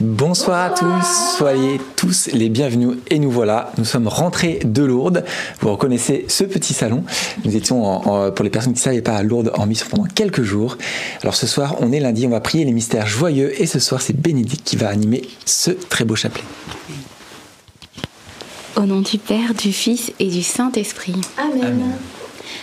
Bonsoir à tous, soyez tous les bienvenus et nous voilà, nous sommes rentrés de Lourdes. Vous reconnaissez ce petit salon. Nous étions, en, pour les personnes qui ne savaient pas, à Lourdes en mission pendant quelques jours. Alors ce soir, on est lundi, on va prier les mystères joyeux et ce soir, c'est Bénédicte qui va animer ce très beau chapelet. Au nom du Père, du Fils et du Saint-Esprit. Amen.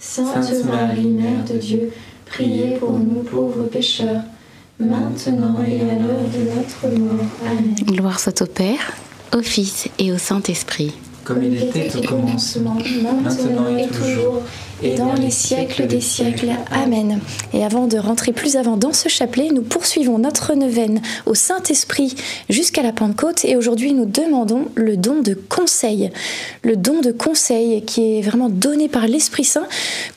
Sainte Marie, Mère de Dieu, priez pour nous pauvres pécheurs, maintenant et à l'heure de notre mort. Amen. Gloire soit au Père, au Fils et au Saint-Esprit. Comme il était au commencement, maintenant et toujours, et dans les siècles des siècles. Amen. Et avant de rentrer plus avant dans ce chapelet, nous poursuivons notre neuvaine au Saint-Esprit jusqu'à la Pentecôte et aujourd'hui nous demandons le don de conseil. Le don de conseil qui est vraiment donné par l'Esprit Saint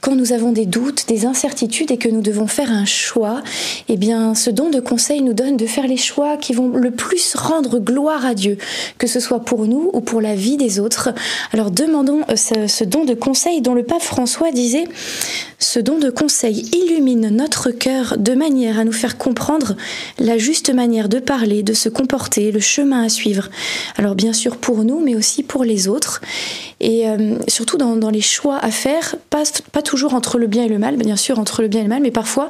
quand nous avons des doutes, des incertitudes et que nous devons faire un choix. Eh bien, ce don de conseil nous donne de faire les choix qui vont le plus rendre gloire à Dieu, que ce soit pour nous ou pour la vie des autres. Alors demandons euh, ce, ce don de conseil dont le pape François disait Ce don de conseil illumine notre cœur de manière à nous faire comprendre la juste manière de parler, de se comporter, le chemin à suivre. Alors bien sûr pour nous, mais aussi pour les autres. Et euh, surtout dans, dans, les choix à faire, pas, pas toujours entre le bien et le mal, bien sûr entre le bien et le mal, mais parfois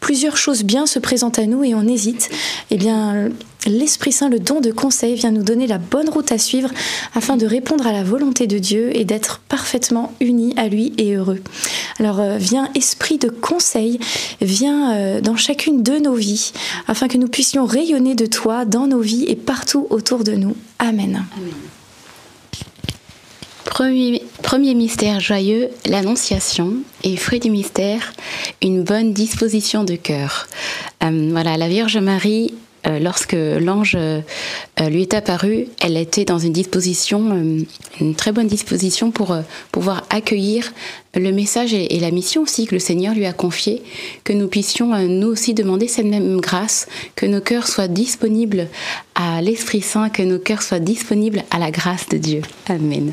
plusieurs choses bien se présentent à nous et on hésite. Eh bien, l'Esprit Saint, le don de conseil, vient nous donner la bonne route à suivre afin de répondre à la volonté de Dieu et d'être parfaitement unis à lui et heureux. Alors euh, viens Esprit de conseil, viens euh, dans chacune de nos vies afin que nous puissions rayonner de toi dans nos vies et partout autour de nous. Amen. Premier, premier, mystère joyeux, l'Annonciation, et fruit du mystère, une bonne disposition de cœur. Euh, voilà, la Vierge Marie euh, lorsque l'ange euh, lui est apparu, elle était dans une disposition, euh, une très bonne disposition pour pouvoir accueillir le message et, et, la mission aussi que le Seigneur lui a confié, que nous puissions nous aussi demander cette même grâce, que nos cœurs soient disponibles à l'Esprit Saint, que nos cœurs soient disponibles à la grâce de Dieu. Amen.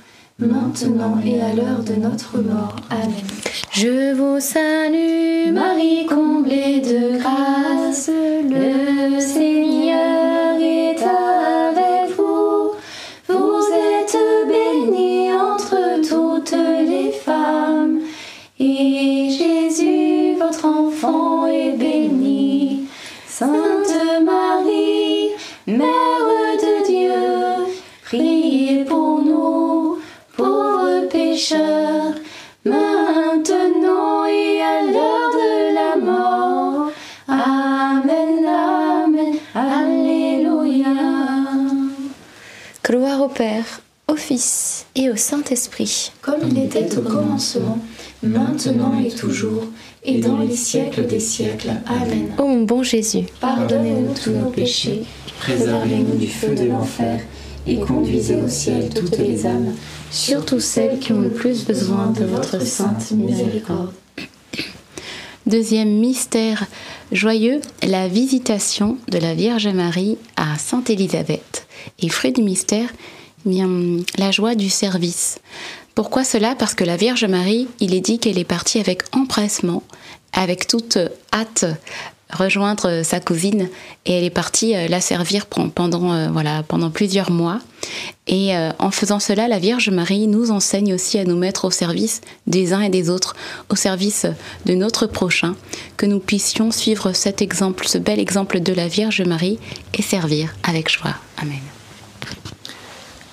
maintenant et à l'heure de notre mort. Amen. Je vous salue Marie comblée de grâce, le Seigneur commencement, maintenant et toujours, et dans les siècles des siècles. Amen. Ô mon bon Jésus, Pardonnez-nous tous nos péchés, préservez-nous du feu de l'enfer, et conduisez au ciel toutes les âmes, surtout celles qui ont le plus besoin de votre sainte miséricorde. Deuxième mystère joyeux, la visitation de la Vierge Marie à Sainte Élisabeth. Et fruit du mystère, la joie du service. Pourquoi cela? Parce que la Vierge Marie, il est dit qu'elle est partie avec empressement, avec toute hâte, rejoindre sa cousine et elle est partie euh, la servir pendant, euh, voilà, pendant plusieurs mois. Et euh, en faisant cela, la Vierge Marie nous enseigne aussi à nous mettre au service des uns et des autres, au service de notre prochain, que nous puissions suivre cet exemple, ce bel exemple de la Vierge Marie et servir avec joie. Amen.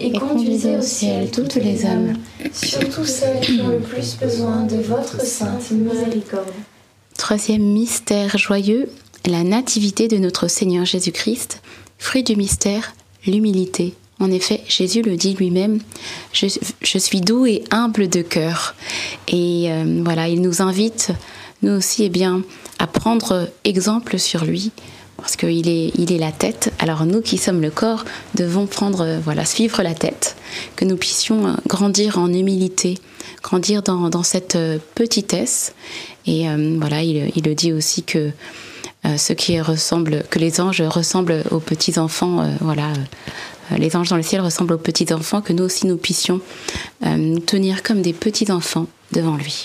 et conduisez au ciel toutes les âmes, surtout celles qui ont le plus besoin de votre sainte miséricorde. Troisième mystère joyeux, la nativité de notre Seigneur Jésus-Christ. Fruit du mystère, l'humilité. En effet, Jésus le dit lui-même, je, je suis doux et humble de cœur. Et euh, voilà, il nous invite, nous aussi, eh bien, à prendre exemple sur lui, parce qu'il est, il est la tête. Alors nous qui sommes le corps, devons prendre, euh, voilà, suivre la tête, que nous puissions euh, grandir en humilité, grandir dans, cette euh, petitesse. Et voilà, il, le dit aussi que ce qui ressemble, que les anges ressemblent aux petits enfants, voilà. les anges dans le ciel ressemblent aux petits enfants, que nous aussi nous puissions tenir comme des petits enfants devant lui.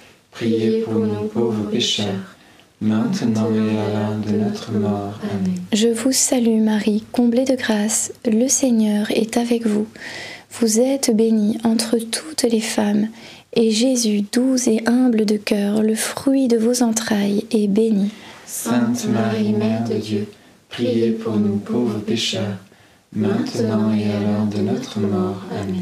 priez pour nous pauvres pécheurs, maintenant et à l'heure de notre mort. Amen. Je vous salue Marie, comblée de grâce, le Seigneur est avec vous. Vous êtes bénie entre toutes les femmes, et Jésus, doux et humble de cœur, le fruit de vos entrailles, est béni. Sainte Marie, Mère de Dieu, priez pour nous pauvres pécheurs, maintenant et à l'heure de notre mort. Amen.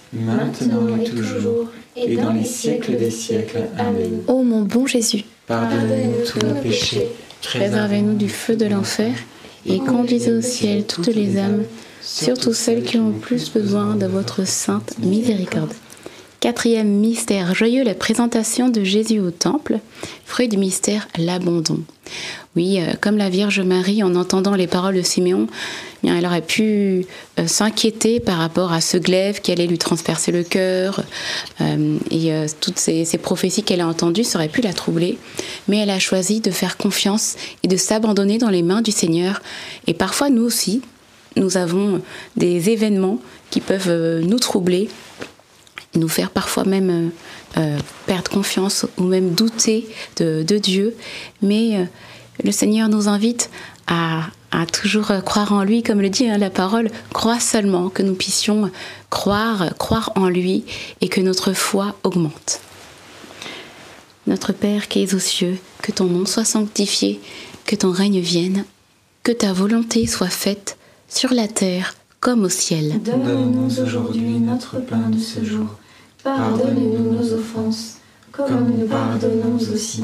maintenant et toujours, et dans les siècles des siècles. Amen. Ô mon bon Jésus, Pardonnez-nous tous nos péchés, Préservez-nous du feu de l'enfer et conduisez au ciel toutes les âmes, surtout celles qui ont le plus besoin de votre sainte miséricorde. Quatrième mystère joyeux, la présentation de Jésus au temple. Fruit du mystère, l'abandon. Oui, euh, comme la Vierge Marie, en entendant les paroles de Siméon, eh bien, elle aurait pu euh, s'inquiéter par rapport à ce glaive qui allait lui transpercer le cœur. euh, et toutes ces, prophéties qu'elle a entendues, ça pu la troubler. Mais elle a choisi de faire confiance et de s'abandonner dans les mains du Seigneur. Et parfois, nous aussi, nous avons des événements qui peuvent nous troubler, nous faire parfois même perdre confiance ou même douter de, Dieu. Mais le Seigneur nous invite à, toujours euh, croire en lui, comme le dit hein, la parole, crois seulement, que nous puissions croire, croire en lui et que notre foi augmente. Notre Père qui es aux cieux, que ton nom soit sanctifié, que ton règne vienne, que ta volonté soit faite sur la terre comme au ciel. Donne-nous aujourd'hui notre pain de ce jour. Pardonne-nous nos offenses, comme nous pardonnons aussi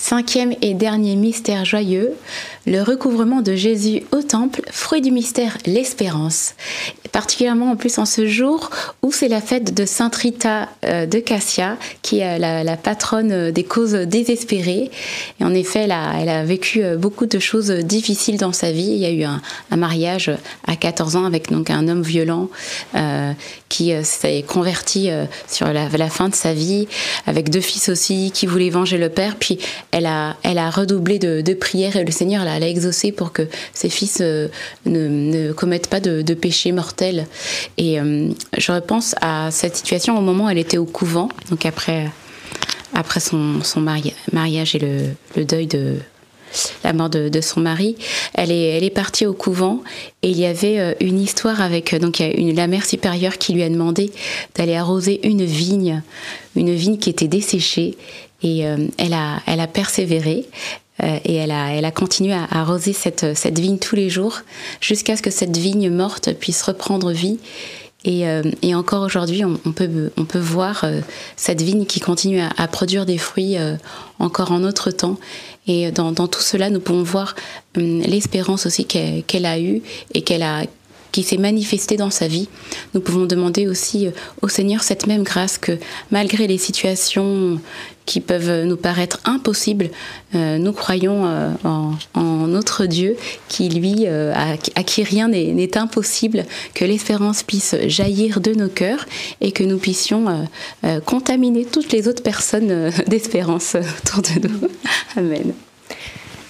Cinquième et dernier mystère joyeux, le recouvrement de Jésus au temple, fruit du mystère, l'espérance. Particulièrement en plus en ce jour où c'est la fête de Sainte Rita euh, de Cassia, qui est la, patronne des causes désespérées. Et en effet, elle a, vécu euh, beaucoup de choses difficiles dans sa vie. Il y a eu un, mariage à 14 ans avec donc un homme violent euh, qui euh, s'est converti euh, sur la, la fin de sa vie, avec deux fils aussi qui voulaient venger le père. Puis elle a, elle a redoublé de, prières et le Seigneur l'a exaucé pour que ses fils euh, ne, ne commettent pas de, de péché mortel. Et euh, je repense à cette situation au moment où elle était au couvent, donc après, après son, son mari- mariage et le, le deuil de la mort de, de son mari. Elle est, elle est partie au couvent et il y avait euh, une histoire avec donc une, la mère supérieure qui lui a demandé d'aller arroser une vigne, une vigne qui était desséchée et euh, elle a, elle a persévéré. euh, et elle a, elle a continué à arroser cette, cette vigne tous les jours jusqu'à ce que cette vigne morte puisse reprendre vie. Et, euh, et encore aujourd'hui, on, peut, on peut voir cette vigne qui continue à, à produire des fruits encore en notre temps. Et dans, dans tout cela, nous pouvons voir hum, l'espérance aussi qu'elle qu'elle a eue et qu'elle a qui s'est manifestée dans sa vie. Nous pouvons demander aussi euh, au Seigneur cette même grâce que malgré les situations qui peuvent nous paraître impossibles, euh, nous croyons euh, en, notre Dieu qui, lui, à, qui rien n'est impossible, que l'espérance puisse jaillir de nos cœurs et que nous puissions contaminer toutes les autres personnes d'espérance autour de nous. Amen.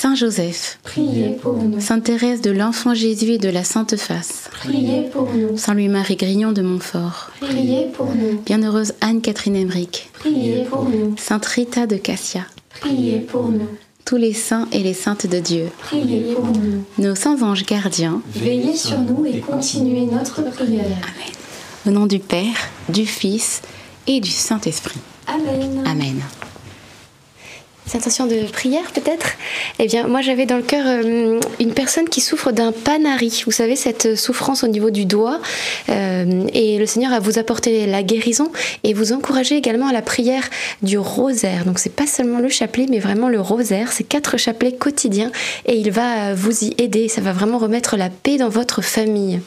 Saint Joseph, priez pour nous, Sainte Thérèse de l'Enfant Jésus et de la Sainte Face, priez pour nous, Saint Louis-Marie Grignon de Montfort, priez pour nous, Bienheureuse Anne-Catherine Emmerich, priez pour nous, Sainte Rita de Cassia, priez pour nous, tous les saints et les saintes de Dieu, priez pour nous. nos saints anges gardiens, Veillez sur nous et continuez notre prière. au nom du Père, du Fils et du Saint-Esprit. Amen. Amen. Intention de prière peut-être? Eh bien, moi j'avais dans le cœur euh, une personne qui souffre d'un panari. Vous savez, cette souffrance au niveau du doigt. Euh, et le Seigneur va vous apporter la guérison et vous encourager également à la prière du rosaire. Donc, c'est pas seulement le chapelet, mais vraiment le rosaire. C'est quatre chapelets quotidiens et il va vous y aider. Ça va vraiment remettre la paix dans votre famille.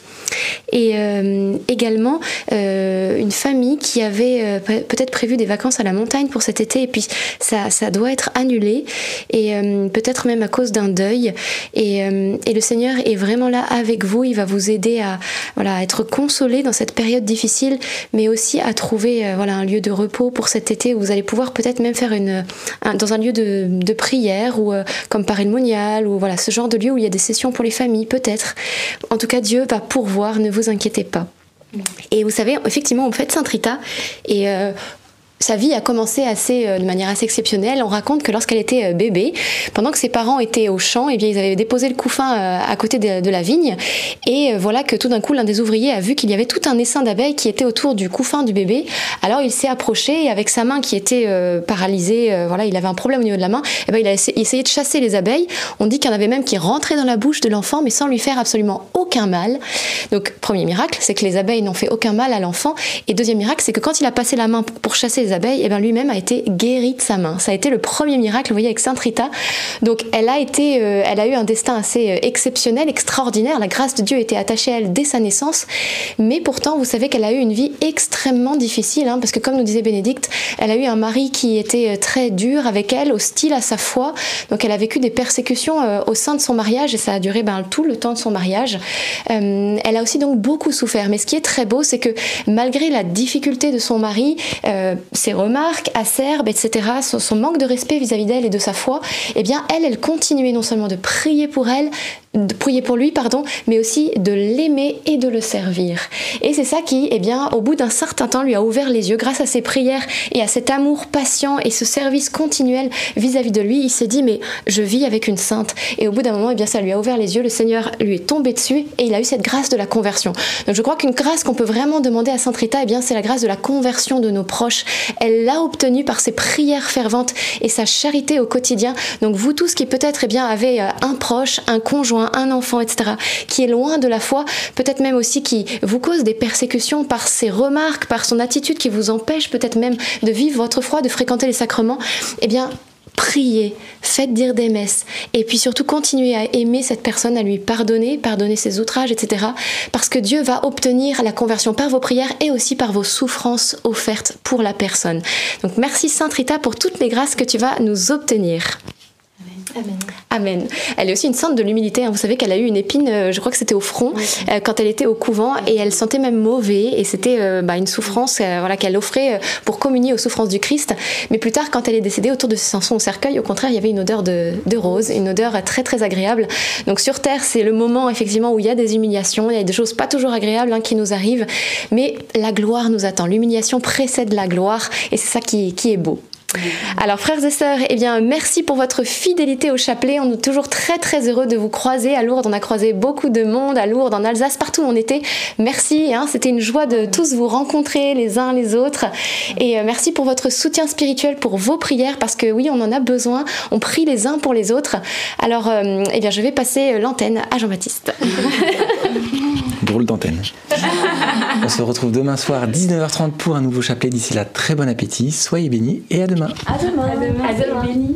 Et euh, également, euh, une famille qui avait peut-être prévu des vacances à la montagne pour cet été et puis ça doit être annulé et peut-être même à cause d'un deuil. Et, et, le Seigneur est vraiment là avec vous. Il va vous aider à, voilà, à être consolé dans cette période difficile, mais aussi à trouver voilà, un lieu de repos pour cet été où vous allez pouvoir peut-être même faire une, dans un lieu de, de prière ou comme par monial ou voilà ce genre de lieu où il y a des sessions pour les familles, peut-être. En tout cas, Dieu va pourvoir, ne vous inquiétez pas. Et vous savez, effectivement, on fait Saint Rita et euh, sa vie a commencé assez, euh, de manière assez exceptionnelle. On raconte que lorsqu'elle était euh, bébé, pendant que ses parents étaient au champ, eh bien, ils avaient déposé le couffin euh, à côté de, la vigne. Et voilà que tout d'un coup, l'un des ouvriers a vu qu'il y avait tout un essaim d'abeilles qui était autour du couffin du bébé. Alors il s'est approché et avec sa main qui était paralysée, voilà, il avait un problème au niveau de la main, eh bien, il a essayé de chasser les abeilles. On dit qu'il y en avait même qui rentraient dans la bouche de l'enfant, mais sans lui faire absolument aucun mal. Donc, premier miracle, c'est que les abeilles n'ont fait aucun mal à l'enfant. Et deuxième miracle, c'est que quand il a passé la main pour chasser les abeilles, eh ben lui-même a été guéri de sa main. Ça a été le premier miracle, vous voyez, avec Sainte Rita. Donc elle a été, euh, elle a eu un destin assez euh, exceptionnel, extraordinaire. La grâce de Dieu était attachée à elle dès sa naissance, mais pourtant, vous savez qu'elle a eu une vie extrêmement difficile, hein, parce que comme nous disait Bénédicte, elle a eu un mari qui était euh, très dur avec elle, hostile à sa foi. Donc elle a vécu des persécutions au sein de son mariage et ça a duré ben, tout le temps de son mariage. elle a aussi donc beaucoup souffert. Mais ce qui est très beau, c'est que malgré la difficulté de son mari, ses remarques acerbe, etc., son, manque de respect vis-à-vis d'elle et de sa foi, eh bien, elle, elle continuait non seulement de prier pour elle, de prier pour lui, pardon, mais aussi de l'aimer et de le servir. Et c'est ça qui, eh bien, au bout d'un certain temps, lui a ouvert les yeux grâce à ses prières et à cet amour patient et ce service continuel vis-à-vis de lui. Il s'est dit, mais je vis avec une sainte. Et au bout d'un moment, eh bien, ça lui a ouvert les yeux. Le Seigneur lui est tombé dessus et il a eu cette grâce de la conversion. Donc, je crois qu'une grâce qu'on peut vraiment demander à Sainte Rita, eh bien, c'est la grâce de la conversion de nos proches. Elle l'a obtenue par ses prières ferventes et sa charité au quotidien. Donc, vous tous qui peut-être, eh bien, avez euh, un proche, un conjoint un enfant, etc., qui est loin de la foi, peut-être même aussi qui vous cause des persécutions par ses remarques, par son attitude qui vous empêche peut-être même de vivre votre foi, de fréquenter les sacrements, eh bien, priez, faites dire des messes, et puis surtout continuez à aimer cette personne, à lui pardonner, pardonner ses outrages, etc. Parce que Dieu va obtenir la conversion par vos prières et aussi par vos souffrances offertes pour la personne. Donc merci Sainte Rita pour toutes les grâces que tu vas nous obtenir. Amen. Amen. Elle est aussi une sainte de l'humilité. Hein. Vous savez qu'elle a eu une épine, euh, je crois que c'était au front, euh, quand elle était au couvent, et elle sentait même mauvais. Et c'était euh, bah, une souffrance voilà, qu'elle offrait pour communier aux souffrances du Christ. Mais plus tard, quand elle est décédée, autour de son cercueil, au contraire, il y avait une odeur de, de rose, une odeur très très agréable. Donc sur Terre, c'est le moment effectivement où il y a des humiliations, il y a des choses pas toujours agréables hein, qui nous arrivent, mais la gloire nous attend. L'humiliation précède la gloire, et c'est ça qui, qui est beau. Alors frères et sœurs, eh merci pour votre fidélité au chapelet. On est toujours très très heureux de vous croiser à Lourdes. On a croisé beaucoup de monde à Lourdes, en Alsace, partout où on était. Merci, hein. c'était une joie de tous vous rencontrer les uns les autres. Et euh, merci pour votre soutien spirituel, pour vos prières, parce que oui, on en a besoin. On prie les uns pour les autres. Alors, euh, eh bien, je vais passer l'antenne à Jean-Baptiste. Drôle d'antenne. on se retrouve demain soir 19h30 pour un nouveau chapelet. D'ici là, très bon appétit, soyez bénis et à demain. À demain. À demain. À demain.